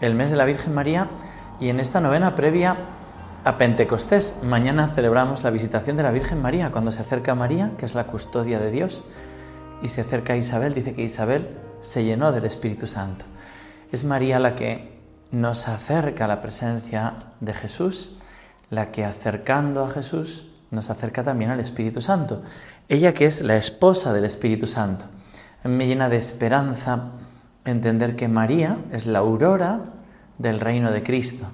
el mes de la Virgen María y en esta novena previa a Pentecostés. Mañana celebramos la visitación de la Virgen María, cuando se acerca a María, que es la custodia de Dios, y se acerca a Isabel, dice que Isabel se llenó del Espíritu Santo. Es María la que nos acerca a la presencia de Jesús, la que acercando a Jesús nos acerca también al Espíritu Santo. Ella que es la esposa del Espíritu Santo. Me llena de esperanza entender que María es la aurora del reino de Cristo.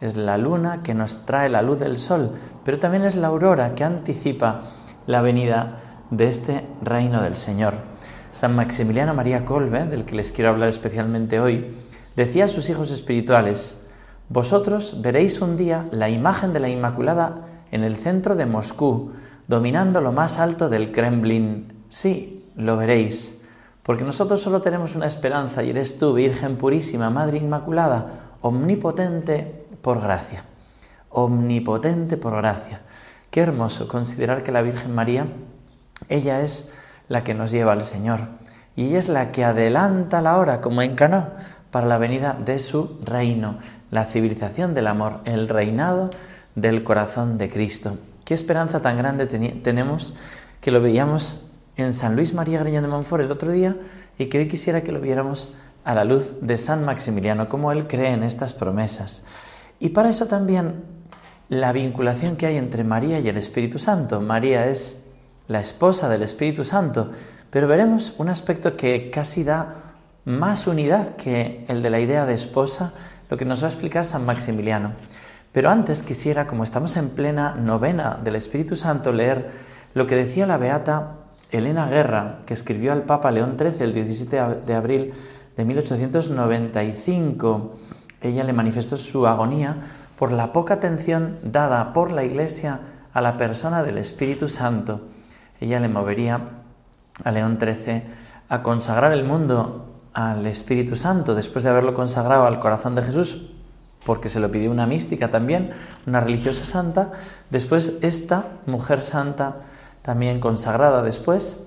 Es la luna que nos trae la luz del sol, pero también es la aurora que anticipa la venida de este reino del Señor. San Maximiliano María Colbe, del que les quiero hablar especialmente hoy, decía a sus hijos espirituales, Vosotros veréis un día la imagen de la Inmaculada en el centro de Moscú, dominando lo más alto del Kremlin. Sí, lo veréis, porque nosotros solo tenemos una esperanza y eres tú, Virgen Purísima, Madre Inmaculada, omnipotente por gracia. Omnipotente por gracia. Qué hermoso considerar que la Virgen María, ella es la que nos lleva al Señor y ella es la que adelanta la hora, como en Cana, para la venida de su reino, la civilización del amor, el reinado del corazón de Cristo. Qué esperanza tan grande tenemos que lo veíamos en San Luis María Griñón de Montfort el otro día y que hoy quisiera que lo viéramos a la luz de San Maximiliano, como él cree en estas promesas. Y para eso también la vinculación que hay entre María y el Espíritu Santo. María es la esposa del Espíritu Santo, pero veremos un aspecto que casi da más unidad que el de la idea de esposa, lo que nos va a explicar San Maximiliano. Pero antes quisiera, como estamos en plena novena del Espíritu Santo, leer lo que decía la beata Elena Guerra, que escribió al Papa León XIII el 17 de abril de 1895. Ella le manifestó su agonía por la poca atención dada por la Iglesia a la persona del Espíritu Santo. Ella le movería a León XIII a consagrar el mundo al Espíritu Santo después de haberlo consagrado al corazón de Jesús porque se lo pidió una mística también, una religiosa santa. Después esta mujer santa, también consagrada después,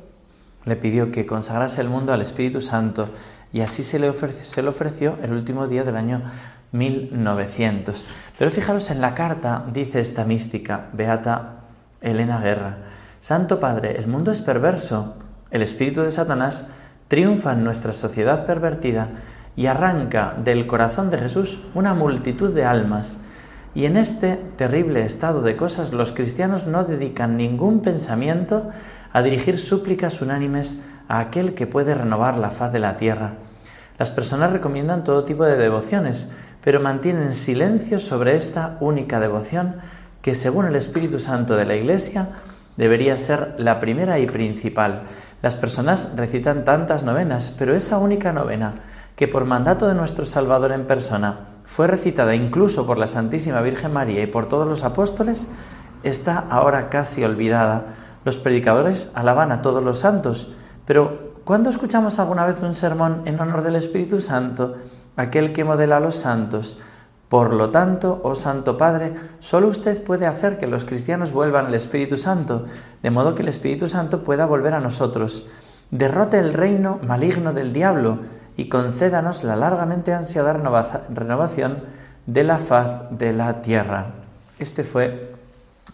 le pidió que consagrase el mundo al Espíritu Santo y así se le ofreció, se le ofreció el último día del año 1900. Pero fijaros en la carta, dice esta mística, Beata Elena Guerra, Santo Padre, el mundo es perverso, el espíritu de Satanás triunfa en nuestra sociedad pervertida y arranca del corazón de Jesús una multitud de almas. Y en este terrible estado de cosas los cristianos no dedican ningún pensamiento a dirigir súplicas unánimes a aquel que puede renovar la faz de la tierra. Las personas recomiendan todo tipo de devociones, pero mantienen silencio sobre esta única devoción que, según el Espíritu Santo de la Iglesia, debería ser la primera y principal. Las personas recitan tantas novenas, pero esa única novena que por mandato de nuestro Salvador en persona fue recitada incluso por la Santísima Virgen María y por todos los apóstoles, está ahora casi olvidada. Los predicadores alaban a todos los santos, pero ¿cuándo escuchamos alguna vez un sermón en honor del Espíritu Santo, aquel que modela a los santos? Por lo tanto, oh Santo Padre, solo usted puede hacer que los cristianos vuelvan al Espíritu Santo, de modo que el Espíritu Santo pueda volver a nosotros. Derrote el reino maligno del diablo, y concédanos la largamente ansiada renovación de la faz de la tierra. Este fue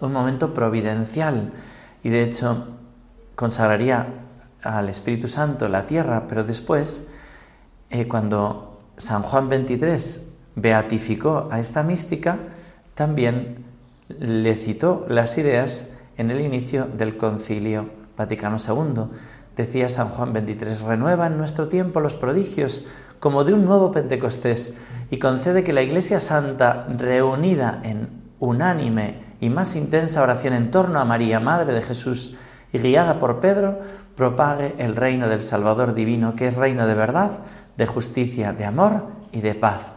un momento providencial y de hecho consagraría al Espíritu Santo la tierra, pero después, eh, cuando San Juan XXIII beatificó a esta mística, también le citó las ideas en el inicio del concilio Vaticano II decía San Juan 23, renueva en nuestro tiempo los prodigios como de un nuevo Pentecostés y concede que la Iglesia Santa, reunida en unánime y más intensa oración en torno a María, Madre de Jesús, y guiada por Pedro, propague el reino del Salvador divino, que es reino de verdad, de justicia, de amor y de paz.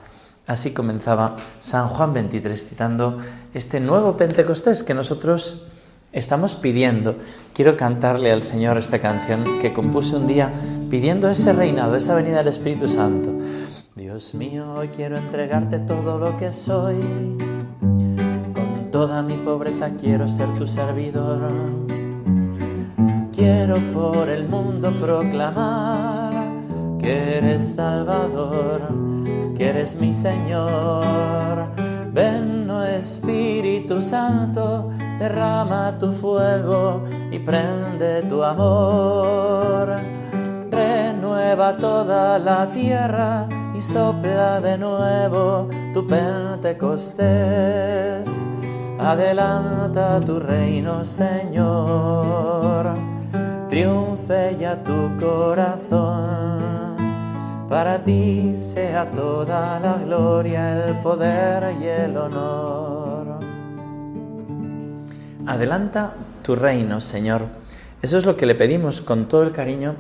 Así comenzaba San Juan 23 citando este nuevo Pentecostés que nosotros estamos pidiendo. Quiero cantarle al Señor esta canción que compuse un día pidiendo ese reinado, esa venida del Espíritu Santo. Dios mío, hoy quiero entregarte todo lo que soy. Con toda mi pobreza quiero ser tu servidor. Quiero por el mundo proclamar que eres Salvador, que eres mi Señor. Ven, oh Espíritu Santo, derrama tu fuego y prende tu amor. Renueva toda la tierra y sopla de nuevo tu Pentecostés. Adelanta tu reino, Señor. Triunfe ya tu corazón para ti sea toda la gloria, el poder y el honor. Adelanta tu reino, Señor. Eso es lo que le pedimos con todo el cariño,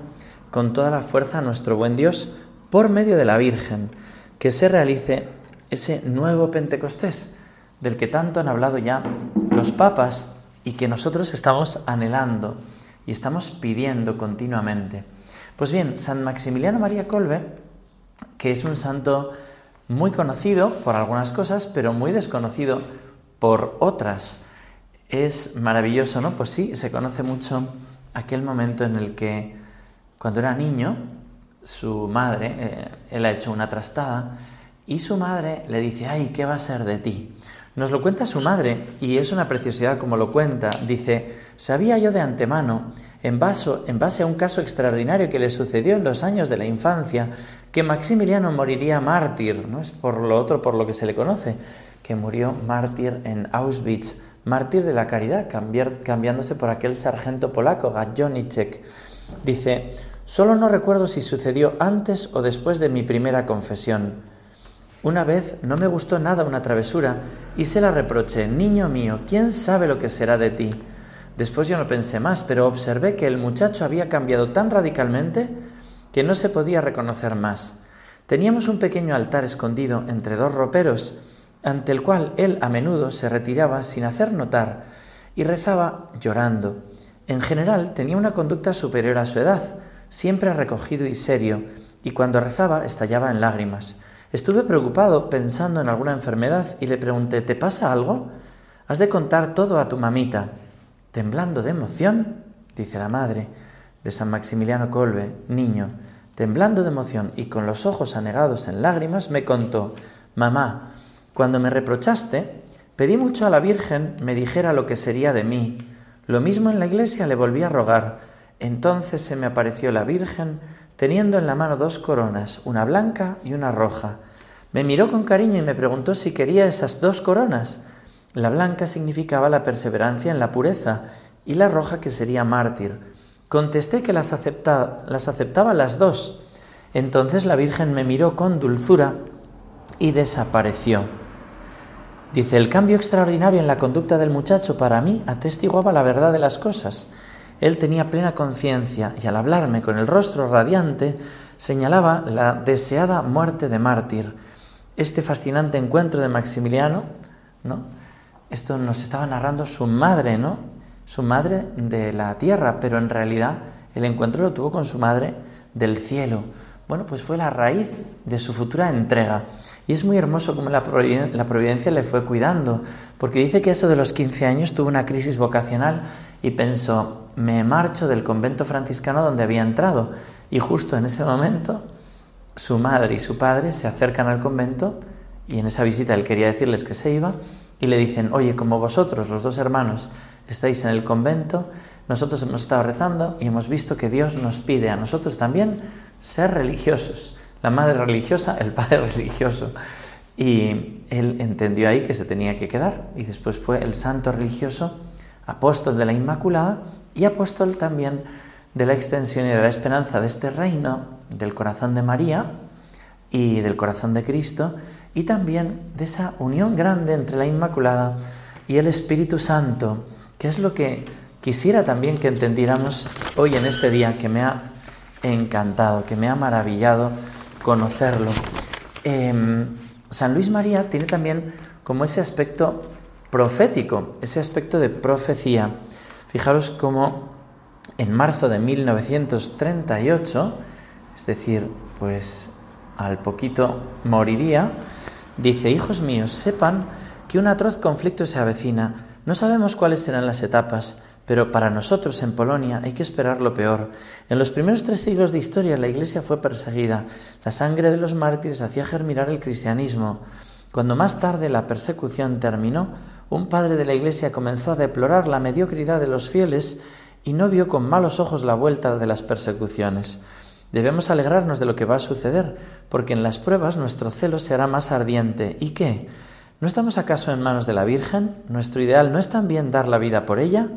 con toda la fuerza a nuestro buen Dios, por medio de la Virgen, que se realice ese nuevo Pentecostés, del que tanto han hablado ya los papas y que nosotros estamos anhelando y estamos pidiendo continuamente. Pues bien, San Maximiliano María Colbe, que es un santo muy conocido por algunas cosas, pero muy desconocido por otras. Es maravilloso, ¿no? Pues sí, se conoce mucho aquel momento en el que, cuando era niño, su madre, eh, él ha hecho una trastada, y su madre le dice, ay, ¿qué va a ser de ti? Nos lo cuenta su madre, y es una preciosidad como lo cuenta. Dice, sabía yo de antemano en base, a un caso extraordinario que le sucedió en los años de la infancia, que Maximiliano moriría mártir, no es por lo otro por lo que se le conoce, que murió mártir en Auschwitz, mártir de la caridad, cambiándose por aquel sargento polaco, Gajonicek. Dice, solo no recuerdo si sucedió antes o después de mi primera confesión. Una vez no me gustó nada una travesura y se la reproché, niño mío, ¿quién sabe lo que será de ti? Después yo no pensé más, pero observé que el muchacho había cambiado tan radicalmente que no se podía reconocer más. Teníamos un pequeño altar escondido entre dos roperos, ante el cual él a menudo se retiraba sin hacer notar y rezaba llorando. En general tenía una conducta superior a su edad, siempre recogido y serio, y cuando rezaba estallaba en lágrimas. Estuve preocupado pensando en alguna enfermedad y le pregunté ¿Te pasa algo? Has de contar todo a tu mamita. Temblando de emoción, dice la madre de San Maximiliano Colbe, niño, temblando de emoción y con los ojos anegados en lágrimas, me contó, Mamá, cuando me reprochaste, pedí mucho a la Virgen me dijera lo que sería de mí. Lo mismo en la iglesia le volví a rogar. Entonces se me apareció la Virgen teniendo en la mano dos coronas, una blanca y una roja. Me miró con cariño y me preguntó si quería esas dos coronas. La blanca significaba la perseverancia en la pureza y la roja que sería mártir. Contesté que las, las aceptaba las dos. Entonces la Virgen me miró con dulzura y desapareció. Dice, el cambio extraordinario en la conducta del muchacho para mí atestiguaba la verdad de las cosas. Él tenía plena conciencia y al hablarme con el rostro radiante señalaba la deseada muerte de mártir. Este fascinante encuentro de Maximiliano, ¿no? Esto nos estaba narrando su madre, ¿no? Su madre de la tierra, pero en realidad el encuentro lo tuvo con su madre del cielo. Bueno, pues fue la raíz de su futura entrega. Y es muy hermoso cómo la providencia le fue cuidando, porque dice que eso de los 15 años tuvo una crisis vocacional y pensó, me marcho del convento franciscano donde había entrado. Y justo en ese momento, su madre y su padre se acercan al convento y en esa visita él quería decirles que se iba y le dicen, oye, como vosotros, los dos hermanos, estáis en el convento, nosotros hemos estado rezando y hemos visto que Dios nos pide a nosotros también ser religiosos. La madre religiosa, el padre religioso. Y él entendió ahí que se tenía que quedar y después fue el santo religioso, apóstol de la Inmaculada y apóstol también de la extensión y de la esperanza de este reino, del corazón de María y del corazón de Cristo, y también de esa unión grande entre la Inmaculada y el Espíritu Santo, que es lo que quisiera también que entendiéramos hoy en este día, que me ha encantado, que me ha maravillado conocerlo. Em, San Luis María tiene también como ese aspecto profético, ese aspecto de profecía. Fijaros cómo en marzo de 1938, es decir, pues al poquito moriría, dice, hijos míos, sepan que un atroz conflicto se avecina. No sabemos cuáles serán las etapas, pero para nosotros en Polonia hay que esperar lo peor. En los primeros tres siglos de historia la Iglesia fue perseguida. La sangre de los mártires hacía germinar el cristianismo. Cuando más tarde la persecución terminó, un padre de la Iglesia comenzó a deplorar la mediocridad de los fieles y no vio con malos ojos la vuelta de las persecuciones. Debemos alegrarnos de lo que va a suceder, porque en las pruebas nuestro celo será más ardiente. ¿Y qué? ¿No estamos acaso en manos de la Virgen? ¿Nuestro ideal no es también dar la vida por ella?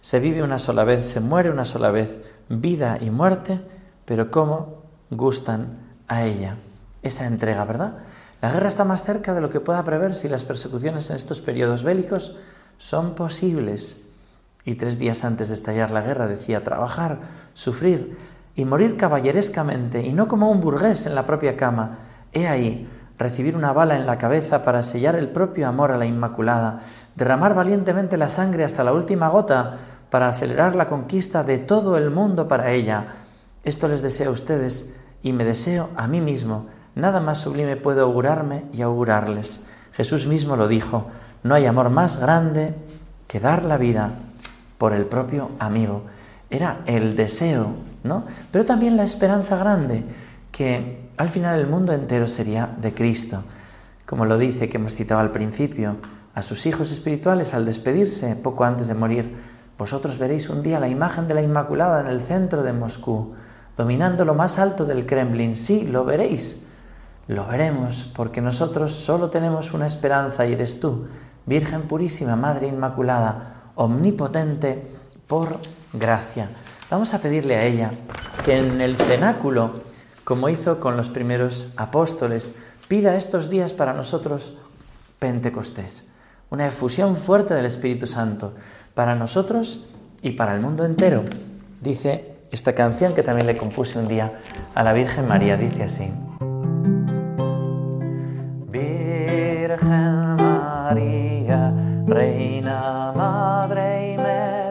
Se vive una sola vez, se muere una sola vez, vida y muerte, pero ¿cómo gustan a ella? Esa entrega, ¿verdad? La guerra está más cerca de lo que pueda prever si las persecuciones en estos periodos bélicos son posibles. Y tres días antes de estallar la guerra decía trabajar, sufrir y morir caballerescamente y no como un burgués en la propia cama. He ahí recibir una bala en la cabeza para sellar el propio amor a la Inmaculada, derramar valientemente la sangre hasta la última gota para acelerar la conquista de todo el mundo para ella. Esto les deseo a ustedes y me deseo a mí mismo. Nada más sublime puedo augurarme y augurarles. Jesús mismo lo dijo, no hay amor más grande que dar la vida por el propio amigo. Era el deseo, ¿no? Pero también la esperanza grande, que al final el mundo entero sería de Cristo. Como lo dice que hemos citado al principio, a sus hijos espirituales al despedirse poco antes de morir, vosotros veréis un día la imagen de la Inmaculada en el centro de Moscú, dominando lo más alto del Kremlin. Sí, lo veréis. Lo veremos, porque nosotros solo tenemos una esperanza y eres tú, Virgen Purísima, Madre Inmaculada, omnipotente por gracia. Vamos a pedirle a ella que en el cenáculo, como hizo con los primeros apóstoles, pida estos días para nosotros Pentecostés una efusión fuerte del Espíritu Santo para nosotros y para el mundo entero. Dice esta canción que también le compuse un día a la Virgen María, dice así. Virgen María, Reina, Madre y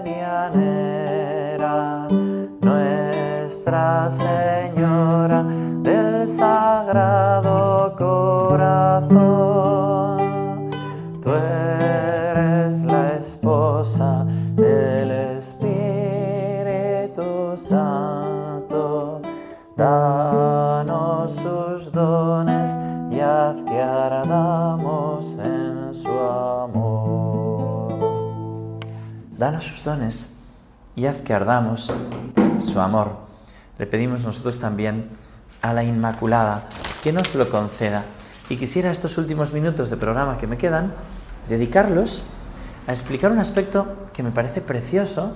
Medianera, Nuestra Señora del Sagrado Corazón sus dones y haz que ardamos su amor. Le pedimos nosotros también a la Inmaculada que nos lo conceda. Y quisiera estos últimos minutos de programa que me quedan dedicarlos a explicar un aspecto que me parece precioso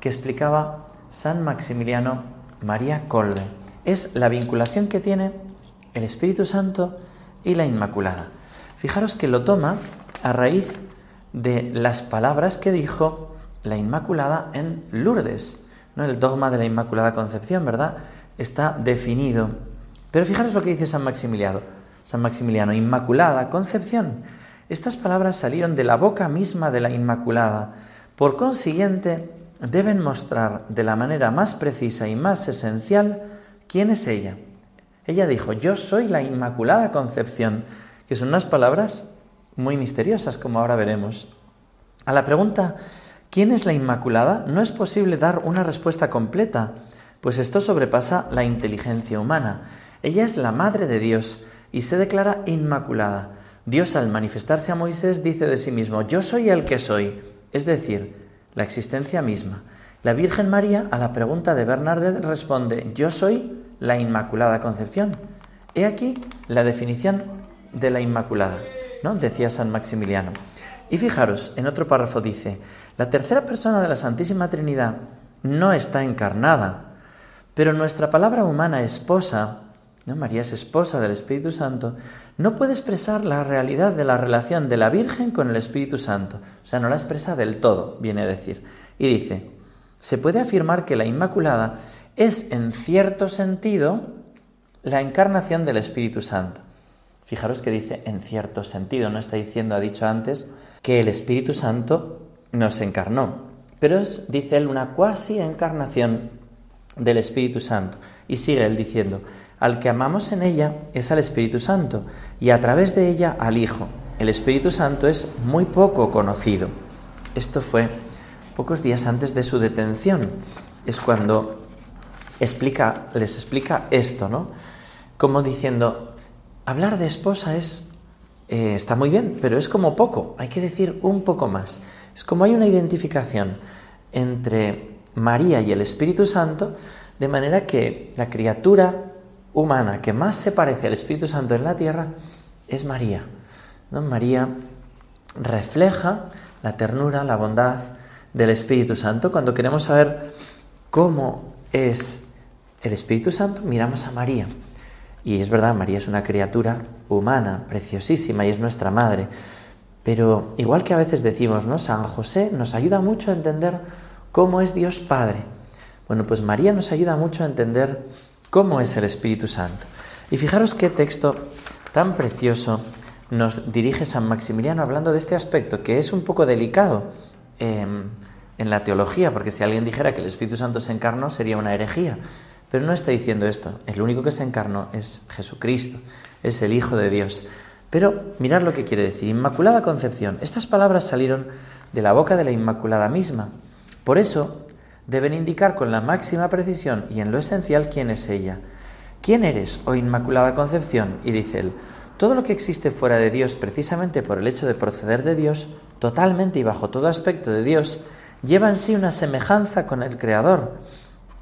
que explicaba San Maximiliano María Colbe. Es la vinculación que tiene el Espíritu Santo y la Inmaculada. Fijaros que lo toma a raíz de las palabras que dijo la Inmaculada en Lourdes. ¿no? El dogma de la Inmaculada Concepción, ¿verdad? Está definido. Pero fijaros lo que dice San Maximiliano. San Maximiliano, Inmaculada Concepción estas palabras salieron de la boca misma de la Inmaculada. Por consiguiente, deben mostrar de la manera más precisa y más esencial quién es ella. Ella dijo, yo soy la Inmaculada Concepción, que son unas palabras muy misteriosas, como ahora veremos. A la pregunta, ¿quién es la Inmaculada? No es posible dar una respuesta completa, pues esto sobrepasa la inteligencia humana. Ella es la Madre de Dios y se declara Inmaculada. Dios al manifestarse a Moisés dice de sí mismo, yo soy el que soy, es decir, la existencia misma. La Virgen María a la pregunta de Bernardet responde, yo soy la Inmaculada Concepción. He aquí la definición de la Inmaculada, ¿no? Decía San Maximiliano. Y fijaros, en otro párrafo dice, la tercera persona de la Santísima Trinidad no está encarnada, pero nuestra palabra humana esposa María es esposa del Espíritu Santo, no puede expresar la realidad de la relación de la Virgen con el Espíritu Santo. O sea, no la expresa del todo, viene a decir. Y dice, se puede afirmar que la Inmaculada es en cierto sentido la encarnación del Espíritu Santo. Fijaros que dice en cierto sentido, no está diciendo, ha dicho antes, que el Espíritu Santo nos encarnó, pero es, dice él, una cuasi encarnación del Espíritu Santo. Y sigue él diciendo, al que amamos en ella es al Espíritu Santo y a través de ella al Hijo. El Espíritu Santo es muy poco conocido. Esto fue pocos días antes de su detención. Es cuando explica, les explica esto, ¿no? Como diciendo, hablar de esposa es eh, está muy bien, pero es como poco, hay que decir un poco más. Es como hay una identificación entre María y el Espíritu Santo, de manera que la criatura humana que más se parece al Espíritu Santo en la tierra es María. ¿no? María refleja la ternura, la bondad del Espíritu Santo. Cuando queremos saber cómo es el Espíritu Santo, miramos a María. Y es verdad, María es una criatura humana, preciosísima, y es nuestra madre. Pero igual que a veces decimos, ¿no? San José nos ayuda mucho a entender cómo es Dios Padre. Bueno, pues María nos ayuda mucho a entender cómo es el Espíritu Santo. Y fijaros qué texto tan precioso nos dirige San Maximiliano hablando de este aspecto, que es un poco delicado em, en la teología, porque si alguien dijera que el Espíritu Santo se encarnó sería una herejía. Pero no está diciendo esto. El único que se encarnó es Jesucristo, es el Hijo de Dios. Pero mirad lo que quiere decir. Inmaculada Concepción. Estas palabras salieron de la boca de la Inmaculada misma. Por eso deben indicar con la máxima precisión y en lo esencial quién es ella. ¿Quién eres, oh Inmaculada Concepción? Y dice él, todo lo que existe fuera de Dios precisamente por el hecho de proceder de Dios, totalmente y bajo todo aspecto de Dios, lleva en sí una semejanza con el Creador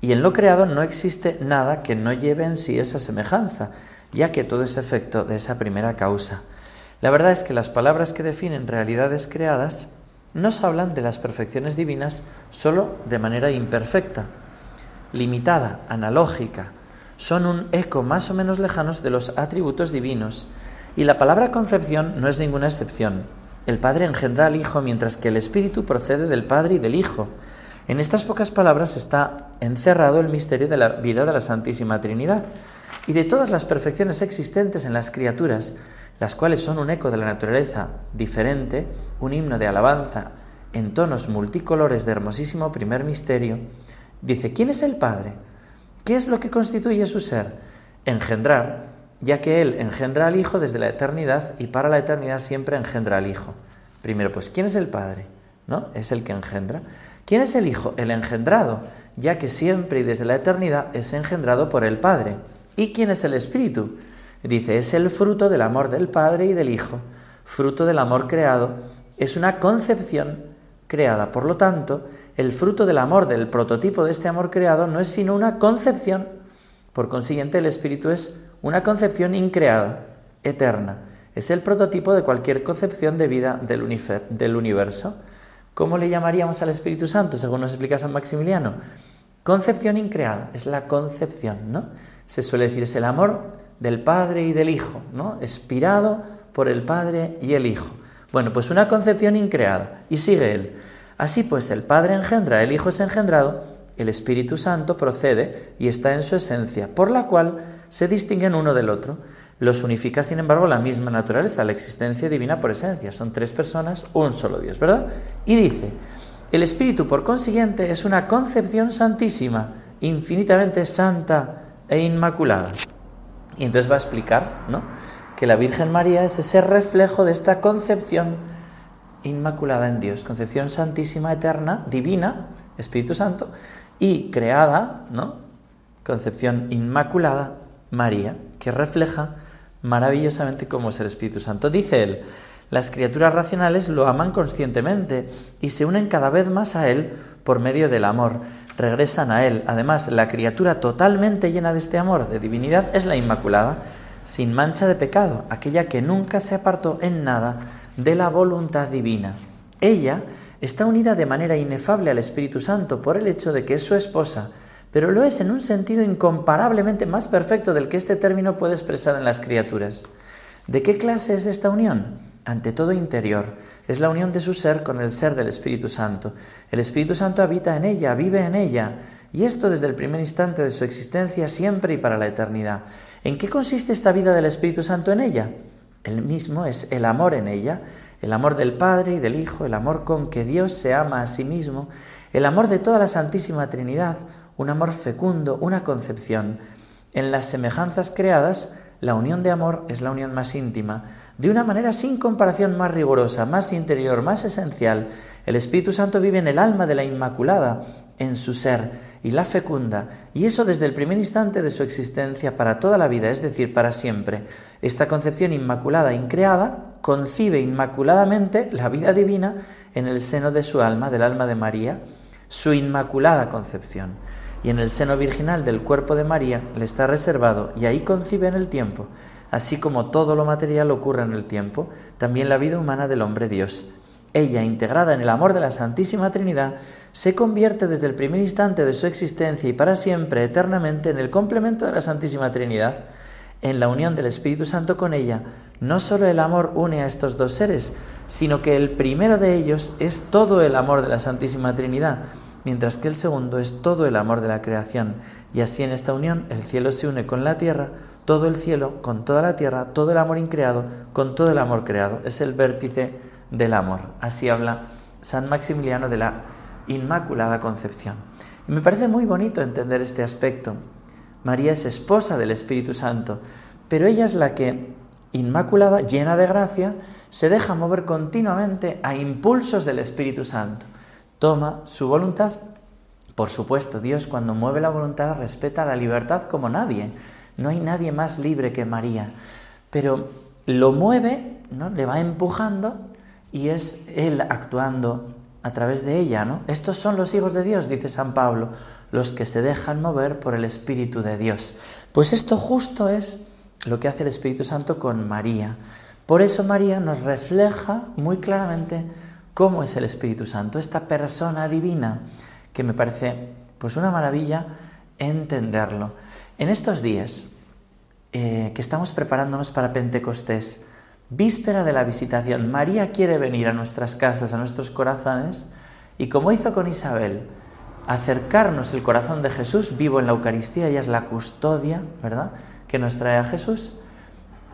y en lo creado no existe nada que no lleve en sí esa semejanza, ya que todo es efecto de esa primera causa. La verdad es que las palabras que definen realidades creadas nos hablan de las perfecciones divinas sólo de manera imperfecta, limitada, analógica, son un eco más o menos lejanos de los atributos divinos, y la palabra concepción no es ninguna excepción. El Padre engendra al Hijo mientras que el Espíritu procede del Padre y del Hijo, en estas pocas palabras está encerrado el misterio de la vida de la Santísima Trinidad y de todas las perfecciones existentes en las criaturas, las cuales son un eco de la naturaleza diferente, un himno de alabanza en tonos multicolores de hermosísimo primer misterio, dice, ¿quién es el Padre? ¿Qué es lo que constituye su ser? Engendrar, ya que Él engendra al Hijo desde la eternidad y para la eternidad siempre engendra al Hijo. Primero, pues, ¿quién es el Padre? ¿No? Es el que engendra. ¿Quién es el Hijo? El engendrado, ya que siempre y desde la eternidad es engendrado por el Padre. ¿Y quién es el Espíritu? Dice, es el fruto del amor del Padre y del Hijo, fruto del amor creado, es una concepción creada. Por lo tanto, el fruto del amor, del prototipo de este amor creado, no es sino una concepción. Por consiguiente, el Espíritu es una concepción increada, eterna. Es el prototipo de cualquier concepción de vida del, universo. ¿Cómo le llamaríamos al Espíritu Santo, según nos explica San Maximiliano? Concepción increada, es la concepción, ¿no? Se suele decir, es el amor del Padre y del Hijo, ¿no? Expirado por el Padre y el Hijo. Bueno, pues una concepción increada. Y sigue él. Así pues, el Padre engendra, el Hijo es engendrado, el Espíritu Santo procede y está en su esencia, por la cual se distinguen uno del otro. Los unifica, sin embargo, la misma naturaleza, la existencia divina por esencia. Son tres personas, un solo Dios, ¿verdad? Y dice, el Espíritu, por consiguiente, es una concepción santísima, infinitamente santa e inmaculada. Y entonces va a explicar, ¿no? Que la Virgen María es ese reflejo de esta concepción inmaculada en Dios, concepción santísima, eterna, divina, Espíritu Santo, y creada, ¿no? Concepción inmaculada, María, que refleja maravillosamente como es el Espíritu Santo. Dice él, las criaturas racionales lo aman conscientemente y se unen cada vez más a Él por medio del amor. Regresan a Él. Además, la criatura totalmente llena de este amor de divinidad es la Inmaculada, sin mancha de pecado, aquella que nunca se apartó en nada de la voluntad divina. Ella está unida de manera inefable al Espíritu Santo por el hecho de que es su esposa pero lo es en un sentido incomparablemente más perfecto del que este término puede expresar en las criaturas. ¿De qué clase es esta unión? Ante todo interior. Es la unión de su ser con el ser del Espíritu Santo. El Espíritu Santo habita en ella, vive en ella, y esto desde el primer instante de su existencia, siempre y para la eternidad. ¿En qué consiste esta vida del Espíritu Santo en ella? el mismo es el amor en ella, el amor del Padre y del Hijo, el amor con que Dios se ama a sí mismo, el amor de toda la Santísima Trinidad, un amor fecundo, una concepción. En las semejanzas creadas, la unión de amor es la unión más íntima, de una manera sin comparación más rigurosa, más interior, más esencial. El Espíritu Santo vive en el alma de la Inmaculada, en su ser, y la fecunda, y eso desde el primer instante de su existencia para toda la vida, es decir, para siempre. Esta concepción inmaculada, increada, concibe inmaculadamente la vida divina en el seno de su alma, del alma de María, su inmaculada concepción. Y en el seno virginal del cuerpo de María le está reservado, y ahí concibe en el tiempo, así como todo lo material ocurre en el tiempo, también la vida humana del hombre Dios. Ella, integrada en el amor de la Santísima Trinidad, se convierte desde el primer instante de su existencia y para siempre, eternamente, en el complemento de la Santísima Trinidad. En la unión del Espíritu Santo con ella, no solo el amor une a estos dos seres, sino que el primero de ellos es todo el amor de la Santísima Trinidad, mientras que el segundo es todo el amor de la creación. Y así en esta unión el cielo se une con la tierra, todo el cielo con toda la tierra, todo el amor increado con todo el amor creado. Es el vértice del amor. Así habla San Maximiliano de la Inmaculada Concepción. Y me parece muy bonito entender este aspecto. María es esposa del Espíritu Santo, pero ella es la que, inmaculada, llena de gracia, se deja mover continuamente a impulsos del Espíritu Santo. Toma su voluntad. Por supuesto, Dios cuando mueve la voluntad respeta la libertad como nadie. No hay nadie más libre que María. Pero lo mueve, ¿no? le va empujando y es Él actuando a través de ella, ¿no? Estos son los hijos de Dios, dice San Pablo, los que se dejan mover por el Espíritu de Dios. Pues esto justo es lo que hace el Espíritu Santo con María. Por eso María nos refleja muy claramente cómo es el Espíritu Santo, esta persona divina, que me parece pues una maravilla entenderlo. En estos días eh, que estamos preparándonos para Pentecostés, víspera de la visitación, María quiere venir a nuestras casas, a nuestros corazones, y como hizo con Isabel, acercarnos el corazón de Jesús vivo en la Eucaristía, ella es la custodia, ¿verdad?, que nos trae a Jesús,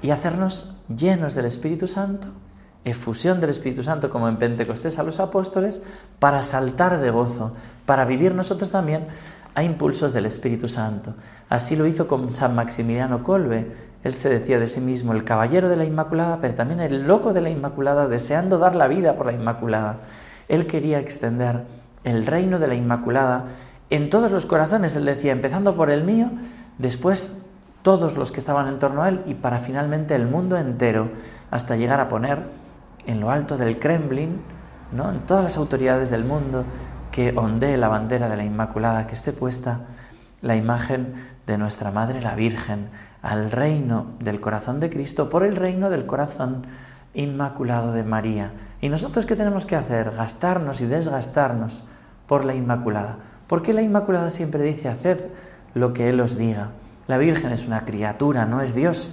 y hacernos llenos del Espíritu Santo, efusión del Espíritu Santo como en Pentecostés a los apóstoles, para saltar de gozo, para vivir nosotros también a impulsos del Espíritu Santo. Así lo hizo con San Maximiliano Colbe, él se decía de sí mismo el caballero de la Inmaculada, pero también el loco de la Inmaculada, deseando dar la vida por la Inmaculada. Él quería extender el reino de la Inmaculada en todos los corazones, él decía, empezando por el mío, después todos los que estaban en torno a él y para finalmente el mundo entero, hasta llegar a poner en lo alto del Kremlin, ¿no? en todas las autoridades del mundo, que ondee la bandera de la Inmaculada, que esté puesta la imagen de nuestra Madre la Virgen, al reino del corazón de Cristo por el reino del corazón inmaculado de María. ¿Y nosotros qué tenemos que hacer? Gastarnos y desgastarnos por la Inmaculada. Porque la Inmaculada siempre dice, haced lo que Él os diga. La Virgen es una criatura, no es Dios.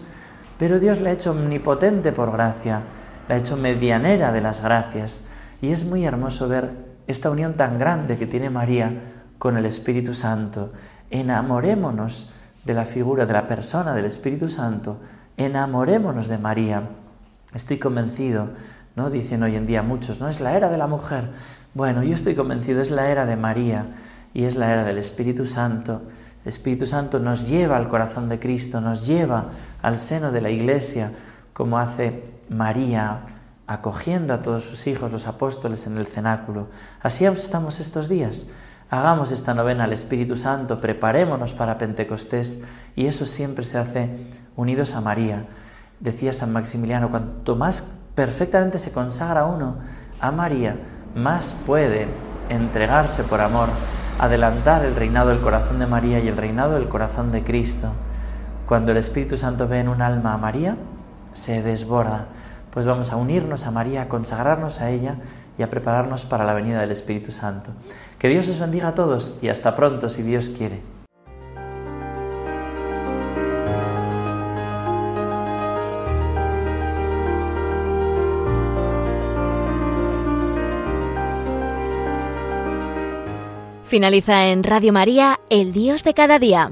Pero Dios la ha hecho omnipotente por gracia, la ha hecho medianera de las gracias. Y es muy hermoso ver esta unión tan grande que tiene María con el Espíritu Santo. Enamorémonos de la figura de la persona del Espíritu Santo, enamorémonos de María. Estoy convencido, ¿no? Dicen hoy en día muchos, ¿no? Es la era de la mujer. Bueno, yo estoy convencido, es la era de María y es la era del Espíritu Santo. El Espíritu Santo nos lleva al corazón de Cristo, nos lleva al seno de la Iglesia, como hace María, acogiendo a todos sus hijos, los apóstoles, en el cenáculo. Así estamos estos días Hagamos esta novena al Espíritu Santo, preparémonos para Pentecostés y eso siempre se hace unidos a María. Decía San Maximiliano, cuanto más perfectamente se consagra uno a María, más puede entregarse por amor, adelantar el reinado del corazón de María y el reinado del corazón de Cristo. Cuando el Espíritu Santo ve en un alma a María, se desborda. Pues vamos a unirnos a María, a consagrarnos a ella y a prepararnos para la venida del Espíritu Santo. Que Dios os bendiga a todos y hasta pronto si Dios quiere. Finaliza en Radio María, El Dios de cada día.